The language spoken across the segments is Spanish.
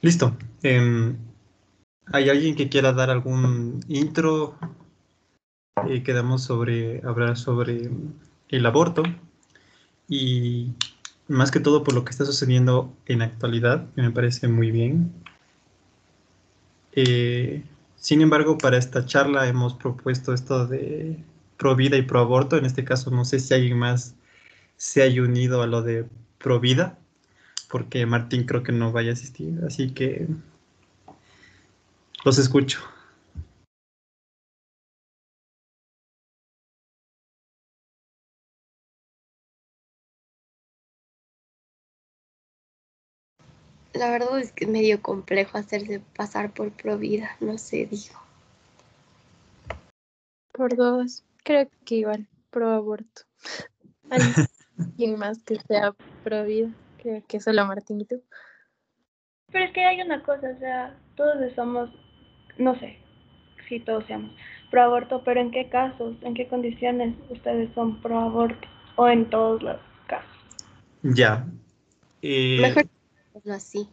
Listo. Em, ¿Hay alguien que quiera dar algún intro? Eh, quedamos sobre hablar sobre el aborto y más que todo por lo que está sucediendo en la actualidad, me parece muy bien. Eh, sin embargo, para esta charla hemos propuesto esto de pro vida y pro aborto. En este caso, no sé si alguien más se haya unido a lo de pro vida, porque Martín creo que no vaya a asistir, así que los escucho. La verdad es que es medio complejo hacerse pasar por pro vida, no sé, digo. Por dos, creo que igual, pro aborto. Alguien más que sea pro vida, creo que solo Martín y tú. Pero es que hay una cosa, o sea, todos somos, no sé si todos seamos pro aborto, pero ¿en qué casos, en qué condiciones ustedes son pro aborto? O en todos los casos. Ya. Eh, Mejor así,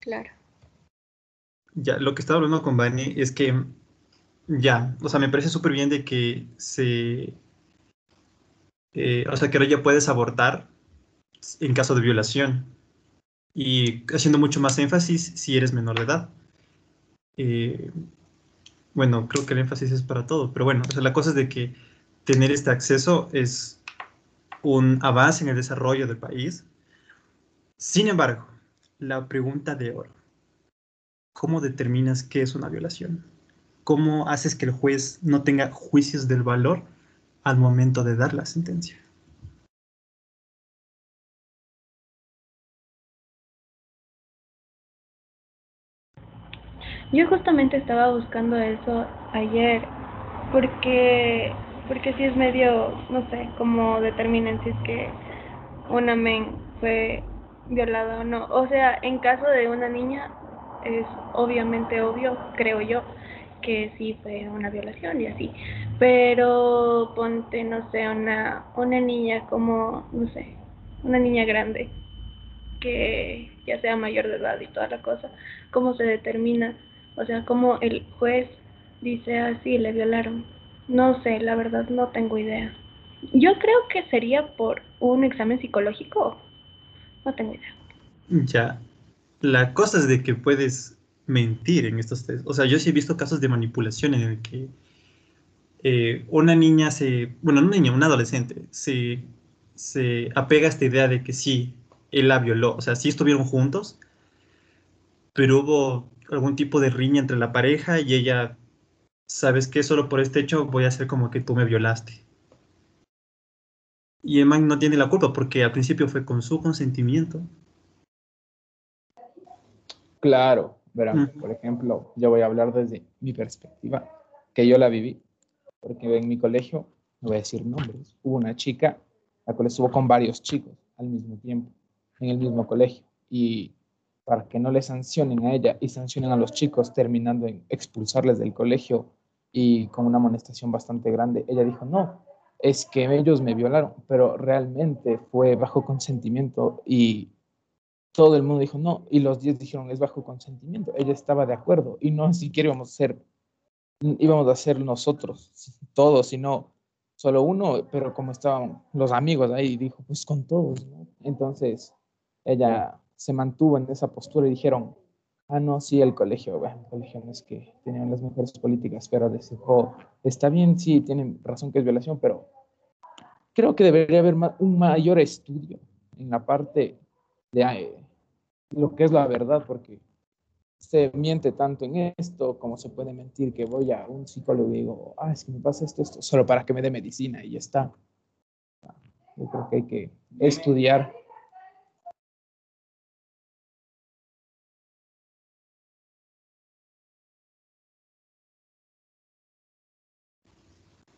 claro. Ya, lo que estaba hablando con Vani es que, ya, o sea, me parece súper bien de que se, eh, o sea, que ahora ya puedes abortar en caso de violación y haciendo mucho más énfasis si eres menor de edad. Eh, bueno, creo que el énfasis es para todo, pero bueno, la cosa es de que tener este acceso es un avance en el desarrollo del país. Sin embargo, la pregunta de oro. ¿Cómo determinas qué es una violación? ¿Cómo haces que el juez no tenga juicios del valor al momento de dar la sentencia? Yo justamente estaba buscando eso ayer, porque, porque sí es medio, no sé, cómo determinan si es que una men fue violada o no. O sea, en caso de una niña, es obviamente obvio, creo yo, que sí fue una violación y así. Pero ponte, no sé, una, una niña como, no sé, una niña grande, que ya sea mayor de edad y toda la cosa, ¿cómo se determina? O sea, cómo el juez dice así, le violaron. No sé, la verdad no tengo idea. Yo creo que sería por un examen psicológico. No tengo idea. Ya, la cosa es de que puedes mentir en estos test. O sea, yo sí he visto casos de manipulación en el que eh, una niña se, bueno, una niña, un adolescente, se, se apega a esta idea de que sí, él la violó. O sea, sí estuvieron juntos, pero hubo algún tipo de riña entre la pareja y ella, ¿sabes qué? Solo por este hecho voy a hacer como que tú me violaste. Y el man no tiene la culpa porque al principio fue con su consentimiento. Claro, verán, por ejemplo, yo voy a hablar desde mi perspectiva, que yo la viví, porque en mi colegio, no voy a decir nombres, hubo una chica, la cual estuvo con varios chicos al mismo tiempo, en el mismo colegio, y para que no le sancionen a ella y sancionen a los chicos, terminando en expulsarles del colegio y con una amonestación bastante grande, ella dijo, no, es que ellos me violaron, pero realmente fue bajo consentimiento y todo el mundo dijo no, y los 10 dijeron es bajo consentimiento. Ella estaba de acuerdo y no siquiera íbamos a ser, íbamos a ser nosotros, todos, sino solo uno, pero como estaban los amigos ahí, dijo pues con todos. Entonces ella se mantuvo en esa postura y dijeron, ah, no, sí, el colegio, bueno, el colegio no es que tenían las mejores políticas, pero les dijo, está bien, sí, tienen razón que es violación, pero creo que debería haber un mayor estudio en la parte de eh, lo que es la verdad, porque se miente tanto en esto como se puede mentir que voy a un psicólogo y digo, ah, es que me pasa esto, esto, solo para que me dé medicina y ya está. Yo creo que hay que estudiar.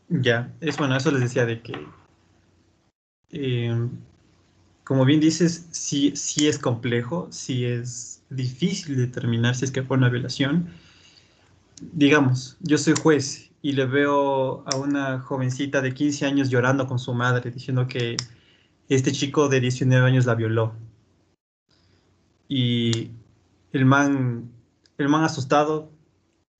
Ya, es bueno, eso les decía de que, eh, como bien dices, sí, sí es complejo, sí es difícil determinar si es que fue una violación. Digamos, yo soy juez y le veo a una jovencita de 15 años llorando con su madre diciendo que este chico de 19 años la violó. Y el man, el man asustado,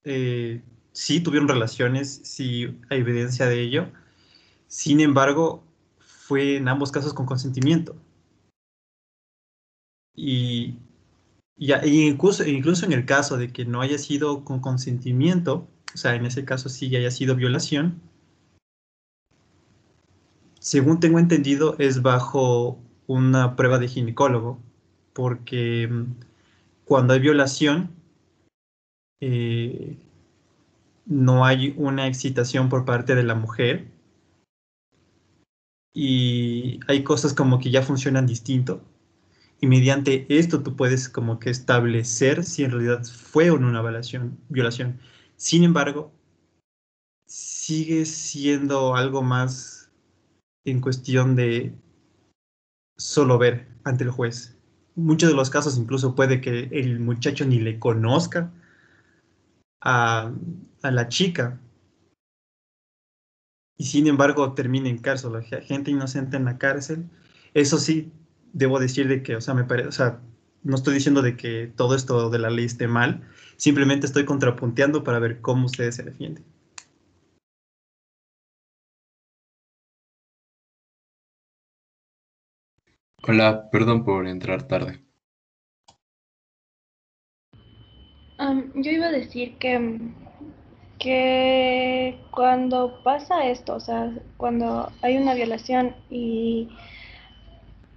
eh, sí tuvieron relaciones, sí hay evidencia de ello. Sin embargo, fue en ambos casos con consentimiento. Y, incluso, incluso en el caso de que no haya sido con consentimiento, o sea, en ese caso sí haya sido violación, según tengo entendido, es bajo una prueba de ginecólogo, porque mm, cuando hay violación, eh, no hay una excitación por parte de la mujer y hay cosas como que ya funcionan distinto y mediante esto tú puedes como que establecer si en realidad fue o no una violación. violación. Sin embargo, sigue siendo algo más en cuestión de solo ver ante el juez. Muchos de los casos incluso puede que el muchacho ni le conozca a, la chica y sin embargo termine en cárcel, la gente inocente en la cárcel. Eso sí, debo decir de que, o sea, me parece, o sea, no estoy diciendo de que todo esto de la ley esté mal, simplemente estoy contrapunteando para ver cómo ustedes se defienden. Hola, perdón por entrar tarde. Yo iba a decir que, que cuando pasa esto, o sea, cuando hay una violación y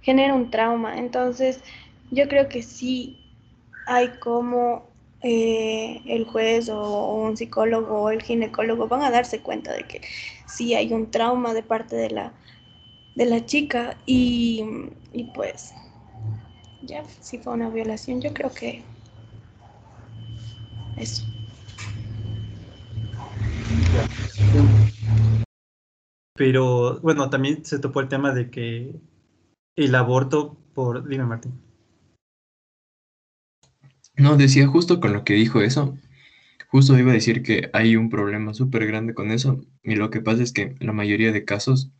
genera un trauma, entonces yo creo que sí hay como eh, el juez o, un psicólogo o el ginecólogo van a darse cuenta de que sí hay un trauma de parte de la, de la chica y, pues ya, si fue una violación, yo creo que eso. Pero bueno, también se topó el tema de que el aborto por... Dime, Martín. No, decía justo con lo que dijo eso. Justo iba a decir que hay un problema súper grande con eso. Y lo que pasa es que la mayoría de casos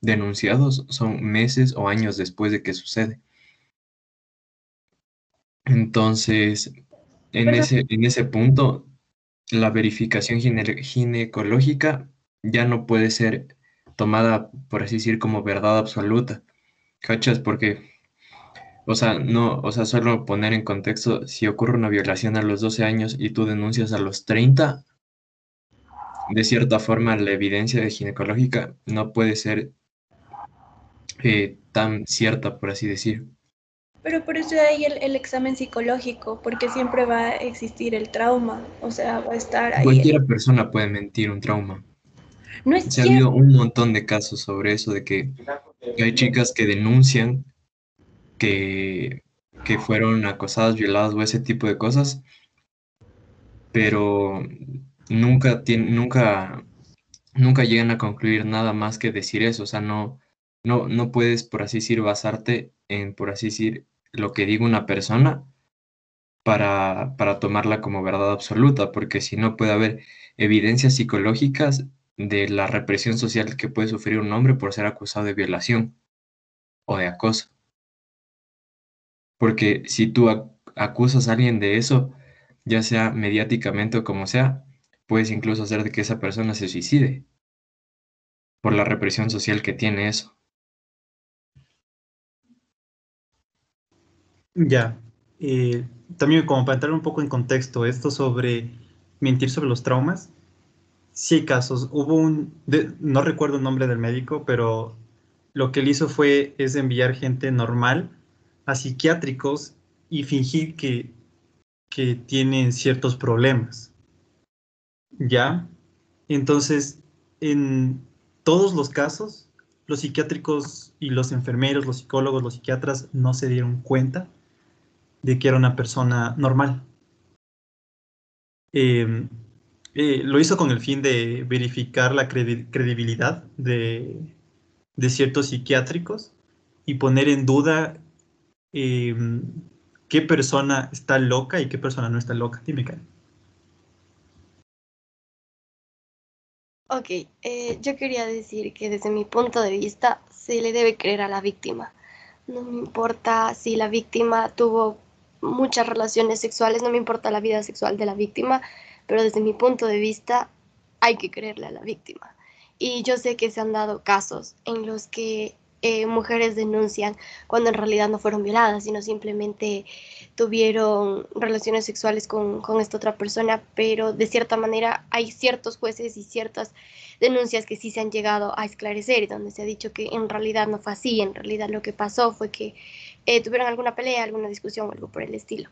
denunciados son meses o años después de que sucede. Entonces, en ese, en ese punto, la verificación ginecológica ya no puede ser tomada, por así decir, como verdad absoluta. ¿Cachas? Porque, o sea, no, o sea, solo poner en contexto, si ocurre una violación a los 12 años y tú denuncias a los 30, de cierta forma la evidencia ginecológica no puede ser eh, tan cierta, por así decir. Pero por eso hay el, el, examen psicológico, porque siempre va a existir el trauma, o sea, va a estar ahí. Cualquier persona puede mentir un trauma. No es Se ha habido un montón de casos sobre eso, de que, hay chicas que denuncian que, que fueron acosadas, violadas o ese tipo de cosas, pero nunca, nunca, nunca llegan a concluir nada más que decir eso, o sea, no, no, no puedes, por así decir, basarte en, por así decir, lo que diga una persona para, para tomarla como verdad absoluta, porque si no puede haber evidencias psicológicas de la represión social que puede sufrir un hombre por ser acusado de violación o de acoso. Porque si tú acusas a alguien de eso, ya sea mediáticamente o como sea, puedes incluso hacer de que esa persona se suicide por la represión social que tiene eso. Ya. Eh, también como para entrar un poco en contexto, esto sobre mentir sobre los traumas. Sí hay casos. Hubo un, no recuerdo el nombre del médico, pero lo que él hizo fue es enviar gente normal a psiquiátricos y fingir que, que tienen ciertos problemas. ¿Ya? Entonces, en todos los casos, los psiquiátricos y los enfermeros, los psicólogos, los psiquiatras no se dieron cuenta de que era una persona normal. Em, eh, lo hizo con el fin de verificar la credibilidad de, ciertos psiquiátricos y poner en duda em, qué persona está loca y qué persona no está loca. Dime, Karen. Ok, eh, yo quería decir que desde mi punto de vista se le debe creer a la víctima. No me importa si la víctima tuvo muchas relaciones sexuales, no me importa la vida sexual de la víctima, pero desde mi punto de vista hay que creerle a la víctima. Y yo sé que se han dado casos en los que eh, mujeres denuncian cuando en realidad no fueron violadas, sino simplemente tuvieron relaciones sexuales con, con, esta otra persona, pero de cierta manera hay ciertos jueces y ciertas denuncias que sí se han llegado a esclarecer y donde se ha dicho que en realidad no fue así, en realidad lo que pasó fue que eh, tuvieron alguna pelea, alguna discusión o algo por el estilo.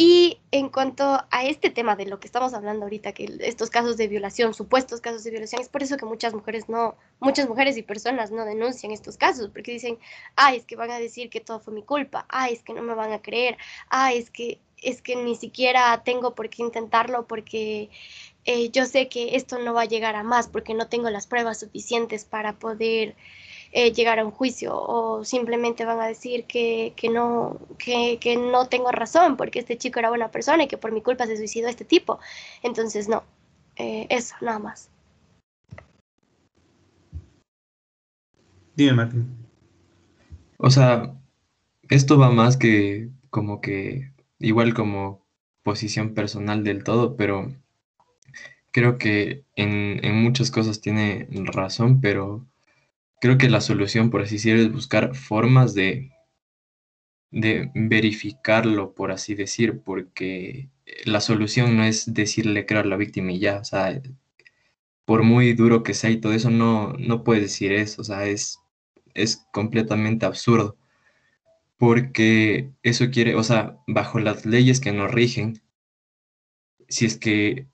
Y en cuanto a este tema de lo que estamos hablando ahorita, que estos casos de violación, supuestos casos de violación, es por eso que muchas mujeres no, muchas mujeres y personas no denuncian estos casos, porque dicen, ay, es que van a decir que todo fue mi culpa, ay, es que no me van a creer, ay, es que, es que ni siquiera tengo por qué intentarlo porque eh, yo sé que esto no va a llegar a más, porque no tengo las pruebas suficientes para poder eh, llegar a un juicio o simplemente van a decir que, que no, que, que, no tengo razón porque este chico era buena persona y que por mi culpa se suicidó este tipo. Entonces, no, eh, eso, nada más. Dime, Martín. O sea, esto va más que como que, igual como posición personal del todo, pero creo que en, en muchas cosas tiene razón, pero Creo que la solución, por así decirlo, es buscar formas de, de verificarlo, por así decir, porque la solución no es decirle creo a la víctima y ya, o sea, por muy duro que sea y todo eso, no, no puedes decir eso, o sea, es, es completamente absurdo, porque eso quiere, o sea, bajo las leyes que nos rigen, si es que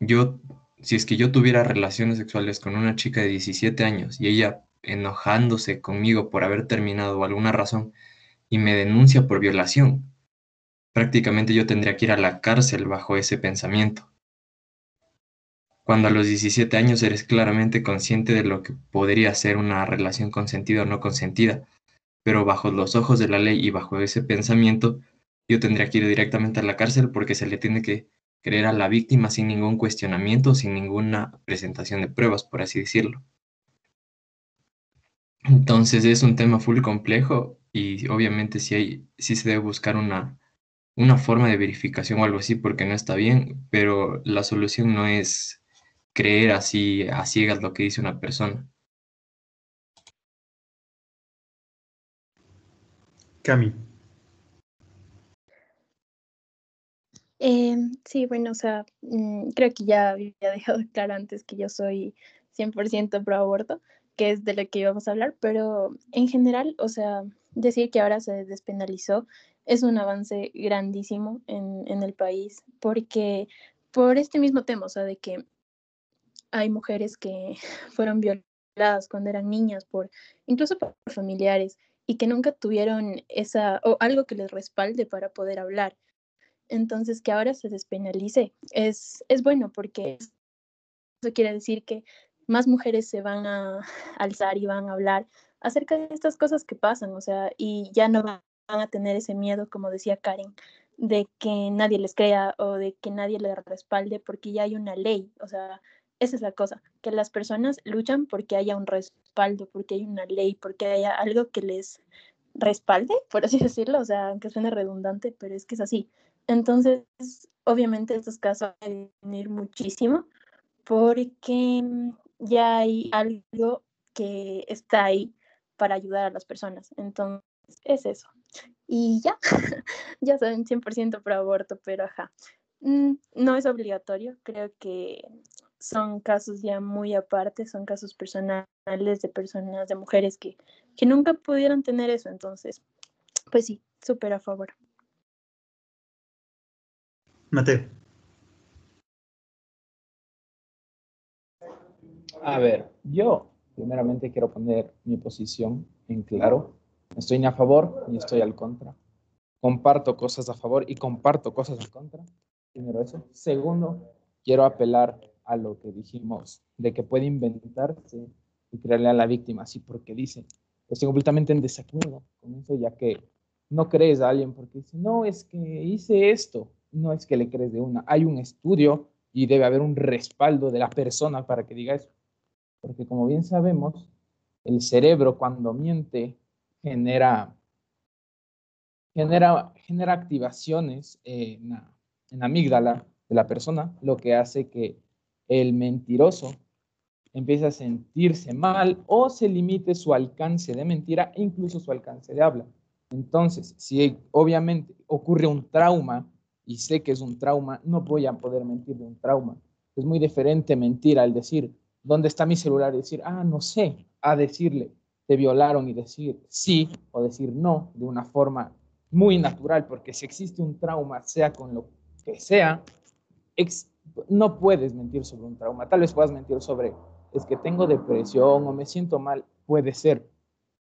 yo, si es que yo tuviera relaciones sexuales con una chica de 17 años y ella enojándose conmigo por haber terminado alguna razón y me denuncia por violación, prácticamente yo tendría que ir a la cárcel bajo ese pensamiento. Cuando a los 17 años eres claramente consciente de lo que podría ser una relación consentida o no consentida, pero bajo los ojos de la ley y bajo ese pensamiento, yo tendría que ir directamente a la cárcel porque se le tiene que creer a la víctima sin ningún cuestionamiento, sin ninguna presentación de pruebas, por así decirlo. Entonces es un tema full complejo y obviamente sí, hay, sí se debe buscar una, una forma de verificación o algo así porque no está bien, pero la solución no es creer así a ciegas lo que dice una persona. Cami. Eh, sí, bueno, o sea, mm, creo que ya había dejado claro antes que yo soy 100% pro aborto que es de lo que íbamos a hablar, pero en general, o sea, decir que ahora se despenalizó es un avance grandísimo en, en el país, porque por este mismo tema, o sea, de que hay mujeres que fueron violadas cuando eran niñas, por incluso por familiares, y que nunca tuvieron esa, o algo que les respalde para poder hablar. Entonces, que ahora se despenalice es, es bueno porque eso quiere decir que más mujeres se van a alzar y van a hablar acerca de estas cosas que pasan, o sea, y ya no van a tener ese miedo, como decía Karen, de que nadie les crea o de que nadie les respalde porque ya hay una ley, o sea, esa es la cosa, que las personas luchan porque haya un respaldo, porque hay una ley, porque haya algo que les respalde, por así decirlo, o sea, aunque suene redundante, pero es que es así. Entonces, obviamente estos casos van a venir muchísimo porque ya hay algo que está ahí para ayudar a las personas. Entonces, es eso. Y ya, ya saben, 100% pro aborto, pero ajá. Mm, no es obligatorio, creo que son casos ya muy aparte, son casos personales de personas, de mujeres que, que nunca pudieron tener eso. Entonces, pues sí, súper a favor. Mateo. A ver, yo primeramente quiero poner mi posición en claro. Estoy ni a favor ni estoy al contra. Comparto cosas a favor y comparto cosas en contra. Primero eso. Segundo, quiero apelar a lo que dijimos de que puede inventarse y creerle a la víctima así porque dice. Estoy completamente en desacuerdo con eso, ya que no crees a alguien porque dice, no, es que hice esto. No es que le crees de una. Hay un estudio y debe haber un respaldo de la persona para que diga eso porque como bien sabemos, el cerebro cuando miente genera genera, genera activaciones en la, en la amígdala de la persona, lo que hace que el mentiroso empiece a sentirse mal o se limite su alcance de mentira e incluso su alcance de habla. Entonces, si obviamente ocurre un trauma y sé que es un trauma, no voy a poder mentir de un trauma. Es muy diferente mentir al decir, ¿dónde está mi celular? Y decir, ah, no sé, a decirle, te violaron y decir sí o decir no de una forma muy natural, porque si existe un trauma, sea con lo que sea, no puedes mentir sobre un trauma. Tal vez puedas mentir sobre, es que tengo depresión o me siento mal, puede ser,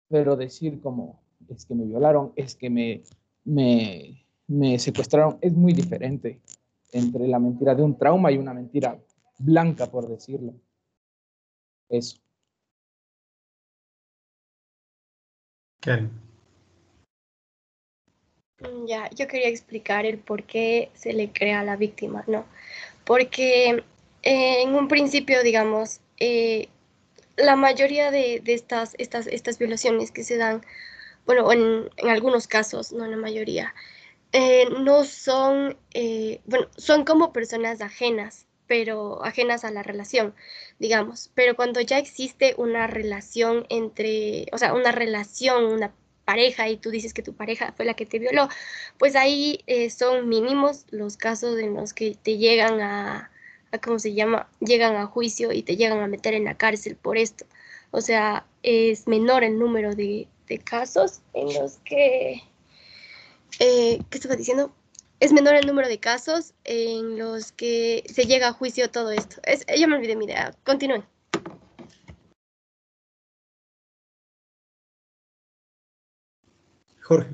pero decir como, es que me violaron, es que me, me, me secuestraron, es muy diferente entre la mentira de un trauma y una mentira blanca, por decirlo. Eso. Karen. Mm, ya, yo quería explicar el por qué se le crea a la víctima, ¿no? Porque eh, en un principio, digamos, eh, la mayoría de, estas, estas, estas violaciones que se dan, bueno, en, en algunos casos, no en la mayoría, eh, no son, bueno, son como personas ajenas, pero ajenas a la relación, digamos. Pero cuando ya existe una relación entre, o sea, una relación, una pareja y tú dices que tu pareja fue la que te violó, pues ahí eh, son mínimos los casos en los que te llegan a, ¿cómo se llama? Llegan a juicio y te llegan a meter en la cárcel por esto. O sea, es menor el número de, casos en los que, eh, ¿qué estaba diciendo? Es menor el número de casos en los que se llega a juicio todo esto. Es, ya me olvidé mi idea. Continúen. Jorge.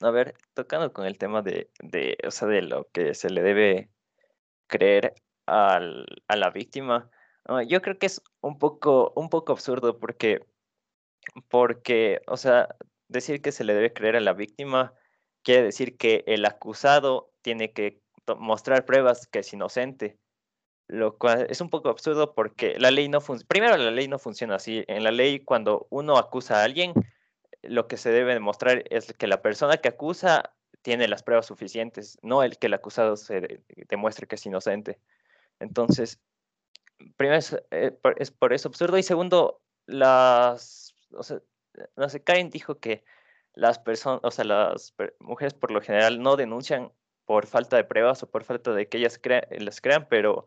A ver, tocando con el tema de, de, o sea, de lo que se le debe creer al, a la víctima, yo creo que es un poco, un poco absurdo porque, porque, o sea, decir que se le debe creer a la víctima quiere decir que el acusado tiene que mostrar pruebas que es inocente lo cual es un poco absurdo porque la ley no funciona. Primero, la ley no funciona así. En la ley, cuando uno acusa a alguien, lo que se debe demostrar es que la persona que acusa tiene las pruebas suficientes, no el que el acusado se demuestre que es inocente. Entonces, primero es, eh, por, eso absurdo. Y segundo, las. No sé, Karen dijo que las personas, o sea, las mujeres por lo general no denuncian por falta de pruebas o por falta de que ellas las crean, pero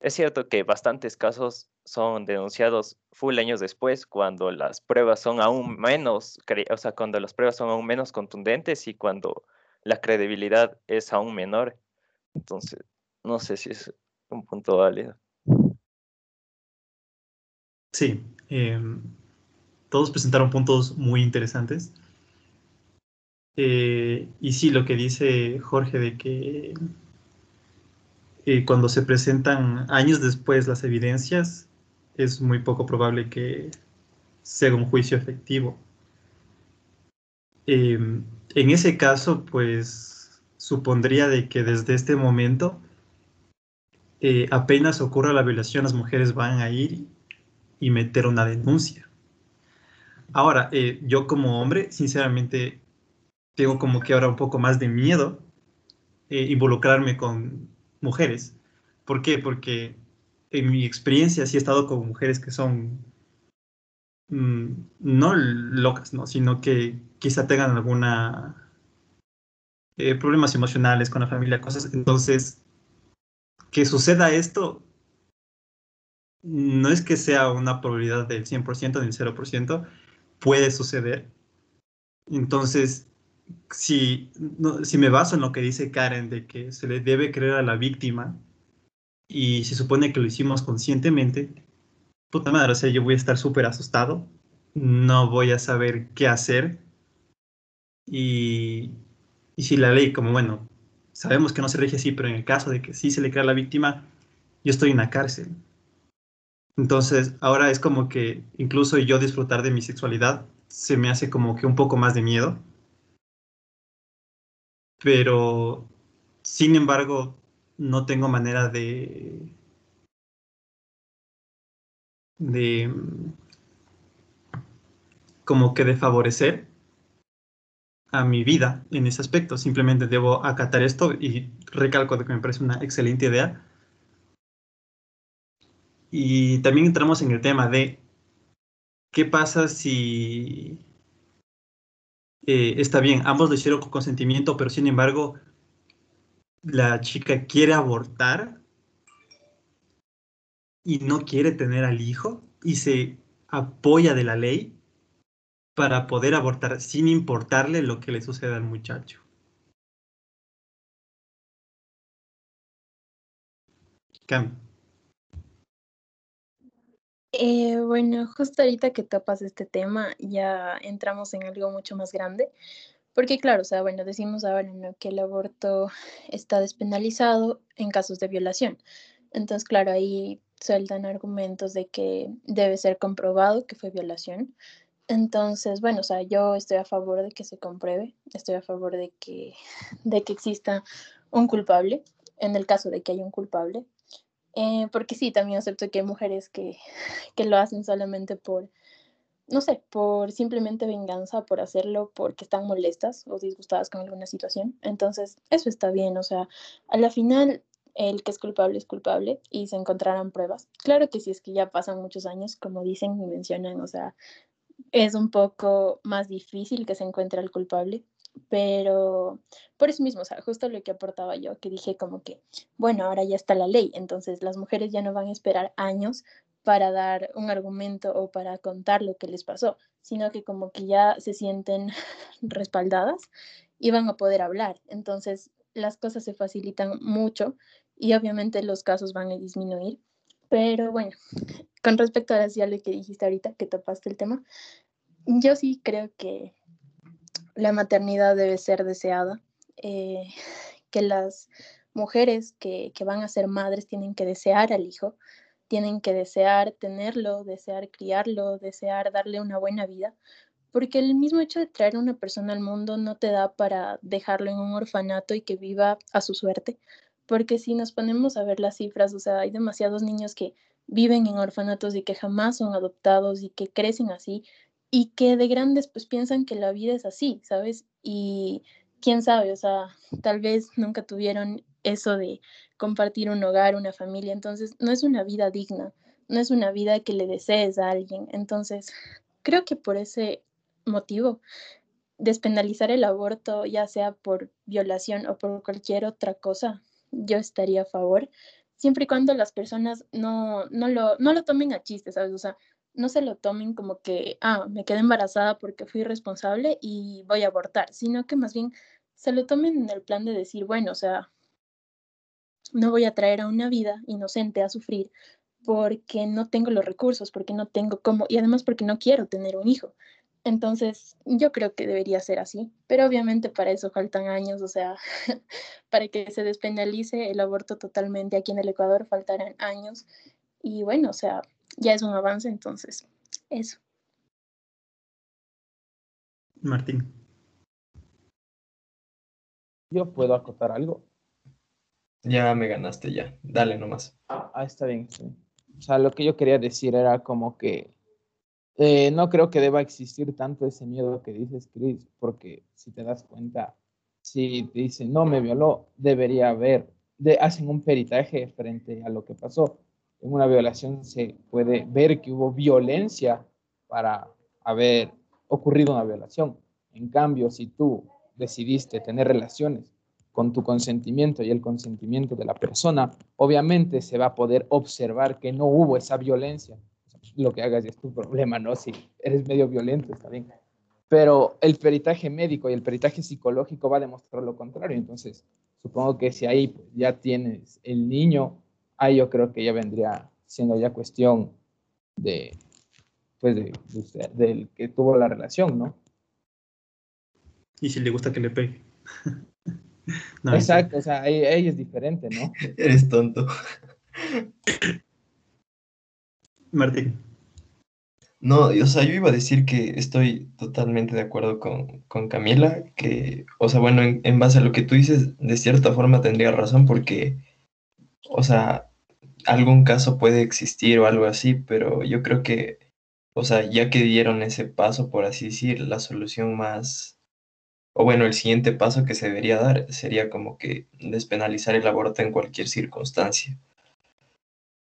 es cierto que bastantes casos son denunciados full años después, cuando las pruebas son aún menos, o sea, cuando las pruebas son aún menos contundentes y cuando la credibilidad es aún menor. Entonces, no sé si es un punto válido. Sí, em, todos presentaron puntos muy interesantes. Eh, y sí, lo que dice Jorge de que eh, cuando se presentan años después las evidencias, es muy poco probable que sea un juicio efectivo. Em, en ese caso, pues supondría de que desde este momento, eh, apenas ocurra la violación, las mujeres van a ir y meter una denuncia. Ahora, eh, yo como hombre, sinceramente, tengo como que ahora un poco más de miedo involucrarme con mujeres. ¿Por qué? Porque en mi experiencia sí he estado con mujeres que son mm, no locas, ¿no? sino que quizá tengan alguna eh, problemas emocionales con la familia, cosas. Entonces, que suceda esto no es que sea una probabilidad del 100% ni del 0%, puede suceder. Entonces, si, si me baso en lo que dice Karen de que se le debe creer a la víctima y se supone que lo hicimos conscientemente, puta madre, o sea, yo voy a estar súper asustado, no voy a saber qué hacer y, y si la ley, como bueno, sabemos que no se rige así, pero en el caso de que sí se le crea a la víctima, yo estoy en la cárcel. Entonces, ahora es como que incluso yo disfrutar de mi sexualidad se me hace como que un poco más de miedo pero sin embargo no tengo manera de de como que de favorecer a mi vida en ese aspecto. Simplemente debo acatar esto y recalco de que me parece una excelente idea. Y también entramos en el tema de qué pasa si eh, está bien, ambos lo hicieron con consentimiento, pero sin embargo la chica quiere abortar y no quiere tener al hijo y se apoya de la ley para poder abortar sin importarle lo que le suceda al muchacho. Eh, bueno, justo ahorita que topas este tema, ya entramos en algo mucho más grande, porque claro, o sea, bueno, decimos ahora que el aborto está despenalizado en casos de violación. Entonces, claro, ahí sueltan argumentos de que debe ser comprobado que fue violación. Entonces, bueno, o sea, yo estoy a favor de que se compruebe, estoy a favor de que, de que exista un culpable, en el caso de que haya un culpable, eh, porque sí, también acepto que hay mujeres que, que lo hacen solamente por, no sé, por simplemente venganza, por hacerlo porque están molestas o disgustadas con alguna situación. Entonces, eso está bien, o sea, a la final el que es culpable es culpable y se encontrarán pruebas. Claro que sí es que ya pasan muchos años, como dicen y mencionan, o sea, es un poco más difícil que se encuentre el culpable, pero por eso mismo, o sea, justo lo que aportaba yo, que dije como que, bueno, ahora ya está la ley, entonces las mujeres ya no van a esperar años para dar un argumento o para contar lo que les pasó, sino que como que ya se sienten respaldadas y van a poder hablar. Entonces las cosas se facilitan mucho y obviamente los casos van a disminuir. Pero bueno, con respecto a lo que dijiste ahorita, que topaste el tema, yo sí creo que la maternidad debe ser deseada, eh, que las mujeres que, que, van a ser madres tienen que desear al hijo, tienen que desear tenerlo, desear criarlo, desear darle una buena vida, porque el mismo hecho de traer una persona al mundo no te da para dejarlo en un orfanato y que viva a su suerte, porque si nos ponemos a ver las cifras, o sea, hay demasiados niños que viven en orfanatos y que jamás son adoptados y que crecen así y que de grandes pues piensan que la vida es así, ¿sabes? Y quién sabe, o sea, tal vez nunca tuvieron eso de compartir un hogar, una familia, entonces no es una vida digna, no es una vida que le desees a alguien. Entonces, creo que por ese motivo, despenalizar el aborto, ya sea por violación o por cualquier otra cosa, yo estaría a favor, siempre y cuando las personas no, no, lo, no lo tomen a chiste, ¿sabes? O sea, no se lo tomen como que, ah, me quedé embarazada porque fui responsable y voy a abortar, sino que más bien se lo tomen en el plan de decir, bueno, o sea, no voy a traer a una vida inocente a sufrir porque no tengo los recursos, porque no tengo cómo, y además porque no quiero tener un hijo. Entonces, yo creo que debería ser así, pero obviamente para eso faltan años, o sea, para que se despenalice el aborto totalmente aquí en el Ecuador faltarán años. Y bueno, o sea, ya es un avance, entonces, eso. Martín. Yo puedo acotar algo. Ya me ganaste, ya. Dale nomás. Ah, está bien, O sea, lo que yo quería decir era como que eh, no creo que deba existir tanto ese miedo que dices, Chris, porque si te das cuenta, si te dicen no me violó, debería haber, de, hacen un peritaje frente a lo que pasó en una violación se puede ver que hubo violencia para haber ocurrido una violación. En cambio, si tú decidiste tener relaciones con tu consentimiento y el consentimiento de la persona, obviamente se va a poder observar que no hubo esa violencia. Lo que hagas es tu problema, ¿no? Si eres medio violento, está bien. Pero el peritaje médico y el peritaje psicológico va a demostrar lo contrario. Entonces, supongo que si ahí pues, ya tienes el niño ahí yo creo que ya vendría siendo ya cuestión de, pues, de, del que tuvo la relación, ¿no? Y si le gusta que le pegue. Exacto, o sea, ahí, es diferente, ¿no? Eres tonto. Martín. No, o sea, yo iba a decir que estoy totalmente de acuerdo con, con Camila, que, o sea, bueno, en, en, base a lo que tú dices, de cierta forma tendría razón porque, o sea, algún caso puede existir o algo así, pero yo creo que, o sea, ya que dieron ese paso, por así decir, la solución más, o bueno, el siguiente paso que se debería dar sería como que despenalizar el aborto en cualquier circunstancia.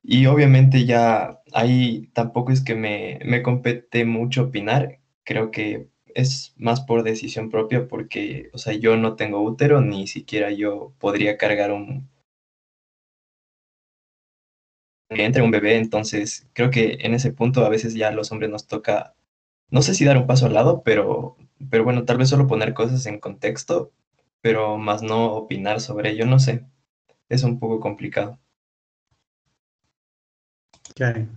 Y obviamente ya ahí tampoco es que me, me compete mucho opinar, creo que es más por decisión propia porque, o sea, yo no tengo útero, ni siquiera yo podría cargar un, entre un bebé, entonces creo que en ese punto a veces ya a los hombres nos toca, no sé si dar un paso al lado, pero, pero bueno, tal vez solo poner cosas en contexto, pero más no opinar sobre ello, no sé, es un poco complicado. Claro.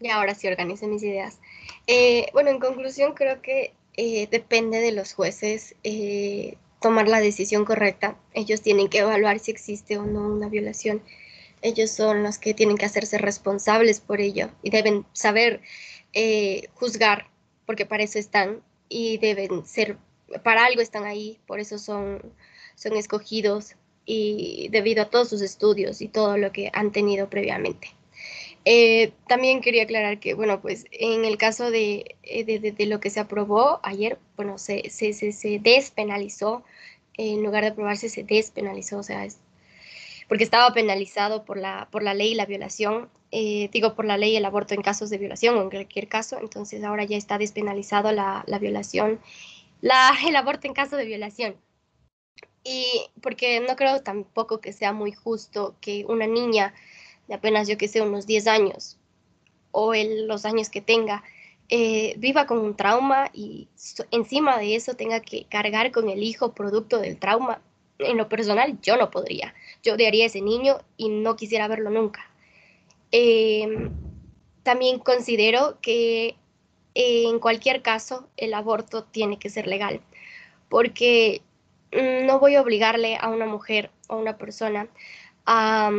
Y ahora sí organice mis ideas. Eh, bueno, en conclusión, creo que eh, depende de los jueces eh, tomar la decisión correcta. Ellos tienen que evaluar si existe o no una violación ellos son los que tienen que hacerse responsables por ello y deben saber eh, juzgar, porque para eso están y deben ser, para algo están ahí, por eso son, son escogidos y debido a todos sus estudios y todo lo que han tenido previamente. Eh, también quería aclarar que, bueno, pues en el caso de, eh, de, de, lo que se aprobó ayer, bueno, se, se, se, se despenalizó, en lugar de aprobarse, se despenalizó, o sea, es, porque estaba penalizado por la, por la ley la violación, eh, digo, por la ley el aborto en casos de violación o en cualquier caso, entonces ahora ya está despenalizado la, la violación, la, el aborto en caso de violación. Y porque no creo tampoco que sea muy justo que una niña de apenas, yo que sé, unos 10 años o el, los años que tenga, eh, viva con un trauma y encima de eso tenga que cargar con el hijo producto del trauma en lo personal yo no podría. Yo odiaría a ese niño y no quisiera verlo nunca. Em, también considero que en cualquier caso el aborto tiene que ser legal, porque mm, no voy a obligarle a una mujer o a una persona a,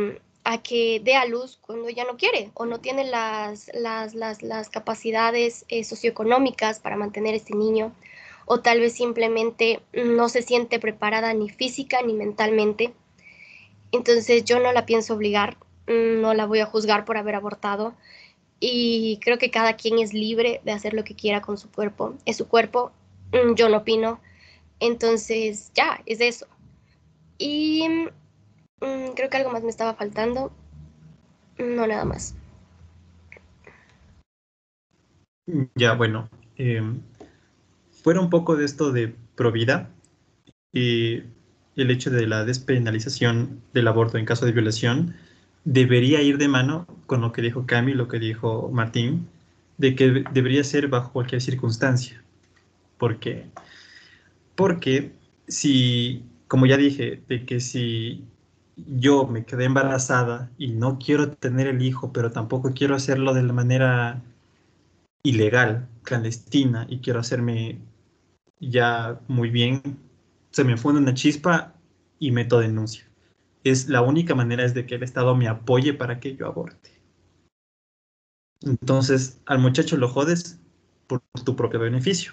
que dé a luz cuando ella no quiere o no tiene las, las, las, capacidades eh, socioeconómicas para mantener a este niño o tal vez simplemente no se siente preparada ni física ni mentalmente. Entonces yo no la pienso obligar, no la voy a juzgar por haber abortado y creo que cada quien es libre de hacer lo que quiera con su cuerpo. Es su cuerpo, yo no opino. Entonces ya, es eso. Y mm, creo que algo más me estaba faltando. No, nada más. Ya, bueno. Em, fuera un poco de esto de provida y el hecho de la despenalización del aborto en caso de violación debería ir de mano con lo que dijo Cami, lo que dijo Martín, de que debería ser bajo cualquier circunstancia. ¿Por qué? Porque si, como ya dije, de que si yo me quedé embarazada y no quiero tener el hijo, pero tampoco quiero hacerlo de la manera ilegal, clandestina, y quiero hacerme ya muy bien, se me funde una chispa y meto denuncia. Es la única manera es de que el Estado me apoye para que yo aborte. Entonces, al muchacho lo jodes por tu propio beneficio.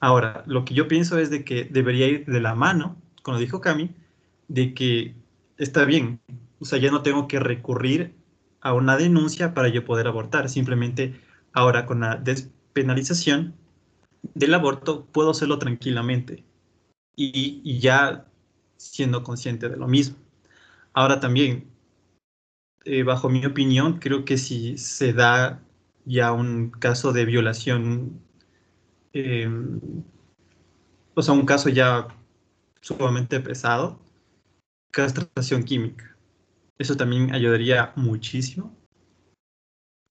Ahora, lo que yo pienso es de que debería ir de la mano, como dijo Cami, de que está bien, o sea, ya no tengo que recurrir a una denuncia para yo poder abortar, simplemente ahora con la despenalización del aborto puedo hacerlo tranquilamente y, ya siendo consciente de lo mismo. Ahora también, eh, bajo mi opinión, creo que si se da ya un caso de violación, em, o sea, un caso ya sumamente pesado, castración química. Eso también ayudaría muchísimo.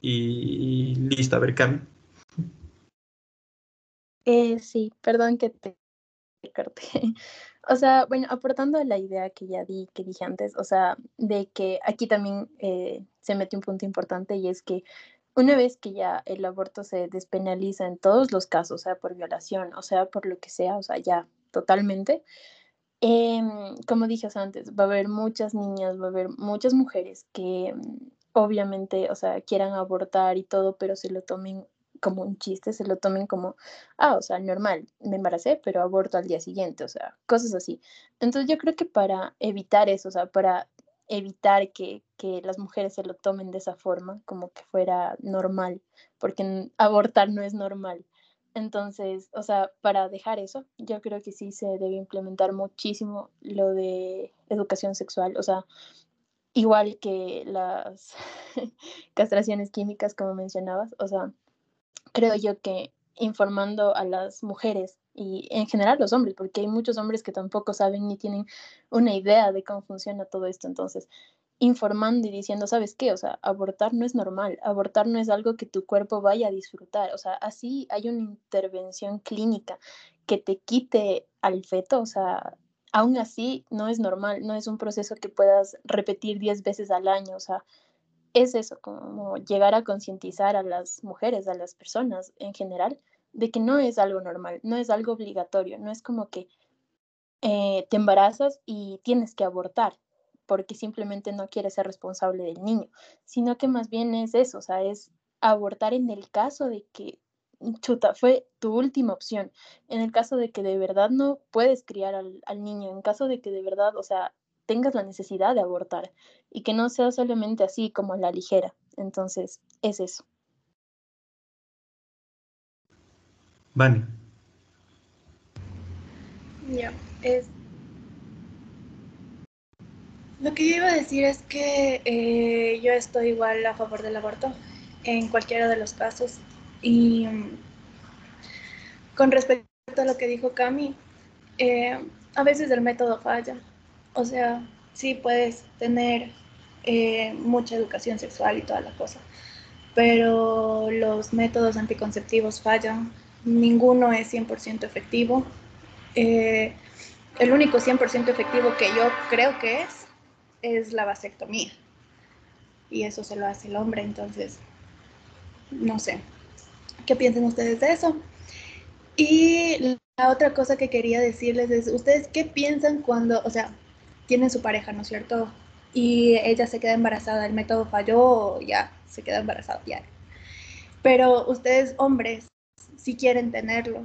Y, listo, a ver, Carmen. Eh, sí, perdón que te corté. O sea, bueno, aportando a la idea que ya di, que dije antes, o sea, de que aquí también eh, se mete un punto importante y es que una vez que ya el aborto se despenaliza en todos los casos, sea, por violación, o sea, por lo que sea, o sea, ya totalmente, em, como dije antes, va a haber muchas niñas, va a haber muchas mujeres que mm, obviamente, o sea, quieran abortar y todo, pero se lo tomen como un chiste, se lo tomen como, ah, o sea, normal, me embaracé, pero aborto al día siguiente, o sea, cosas así. Entonces yo creo que para evitar eso, o sea, para evitar que, que las mujeres se lo tomen de esa forma, como que fuera normal, porque abortar no es normal. Entonces, o sea, para dejar eso, yo creo que sí se debe implementar muchísimo lo de educación sexual, o sea, igual que las castraciones químicas, como mencionabas, o sea, creo yo que informando a las mujeres y en general los hombres, porque hay muchos hombres que tampoco saben ni tienen una idea de cómo funciona todo esto, entonces informando y diciendo, ¿sabes qué? O sea, abortar no es normal, abortar no es algo que tu cuerpo vaya a disfrutar, o sea, así hay una intervención clínica que te quite al feto, o sea, aún así no es normal, no es un proceso que puedas repetir 10 veces al año, o sea, es eso, como llegar a concientizar a las mujeres, a las personas en general, de que no es algo normal, no es algo obligatorio, no es como que eh, te embarazas y tienes que abortar porque simplemente no quieres ser responsable del niño, sino que más bien es eso, o sea, es abortar en el caso de que chuta, fue tu última opción. En el caso de que de verdad no puedes criar al, al, niño, en caso de que de verdad, o sea, tengas la necesidad de abortar y que no sea solamente así como la ligera. Entonces, es eso. Vale. Ya, es... Lo que yo iba a decir es que eh, yo estoy igual a favor del aborto en cualquiera de los casos. Y con respecto a lo que dijo Cami, eh, a veces el método falla. O sea, sí puedes tener eh, mucha educación sexual y toda la cosa, pero los métodos anticonceptivos fallan. Ninguno es 100% efectivo. Eh, el único 100% efectivo que yo creo que es es la vasectomía. Y eso se lo hace el hombre, entonces, no sé. ¿Qué piensan ustedes de eso? Y la otra cosa que quería decirles es, ¿ustedes qué piensan cuando, o sea, tienen su pareja, ¿no es cierto? Y ella se queda embarazada, el método falló, ya, se queda embarazada, ya. Pero ustedes, hombres, si quieren tenerlo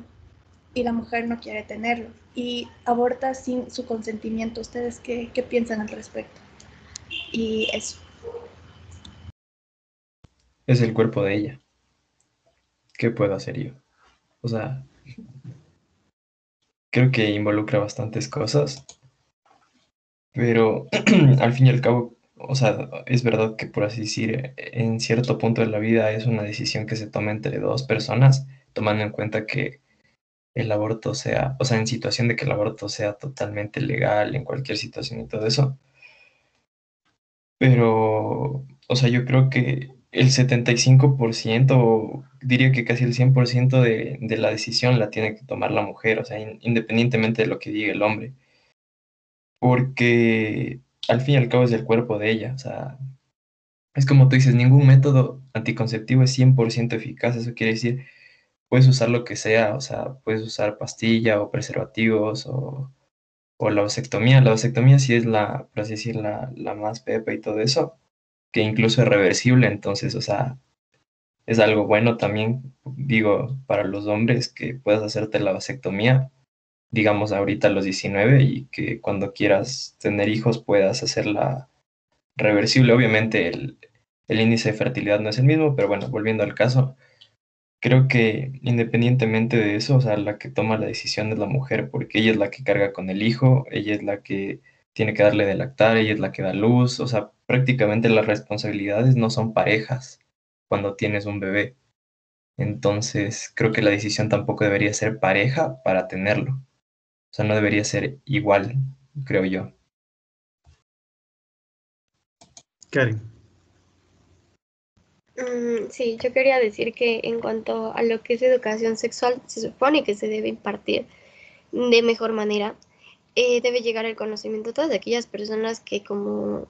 y la mujer no quiere tenerlo y aborta sin su consentimiento, ¿ustedes qué, qué piensan al respecto? Y eso. Es el cuerpo de ella. ¿Qué puedo hacer yo? O sea, creo que involucra bastantes cosas, pero al fin y al cabo, o sea, es verdad que por así decir, en cierto punto de la vida es una decisión que se toma entre dos personas, tomando en cuenta que el aborto sea, o sea, en situación de que el aborto sea totalmente legal en cualquier situación y todo eso, pero, o sea, yo creo que el 75%, diría que casi el 100% de, de la decisión la tiene que tomar la mujer, o sea, independientemente de lo que diga el hombre. Porque al fin y al cabo es el cuerpo de ella, o sea, es como tú dices, ningún método anticonceptivo es 100% eficaz, eso quiere decir, puedes usar lo que sea, o sea, puedes usar pastilla o preservativos o o la vasectomía. La vasectomía sí es la, por así decir, la, la más pepa y todo eso, que incluso es reversible, entonces, o sea, es algo bueno también, digo, para los hombres que puedas hacerte la vasectomía, digamos, ahorita los 19 y que cuando quieras tener hijos puedas hacerla reversible. Obviamente el, el índice de fertilidad no es el mismo, pero bueno, volviendo al caso, creo que independientemente de eso, o sea, la que toma la decisión es la mujer, porque ella es la que carga con el hijo, ella es la que tiene que darle de lactar, ella es la que da luz, o sea, prácticamente las responsabilidades no son parejas cuando tienes un bebé. Entonces, creo que la decisión tampoco debería ser pareja para tenerlo. O sea, no debería ser igual, creo yo. Karen. Mm, sí, yo quería decir que en cuanto a lo que es educación sexual, se supone que se debe impartir de mejor manera. Eh, debe llegar el conocimiento a todas aquellas personas que como,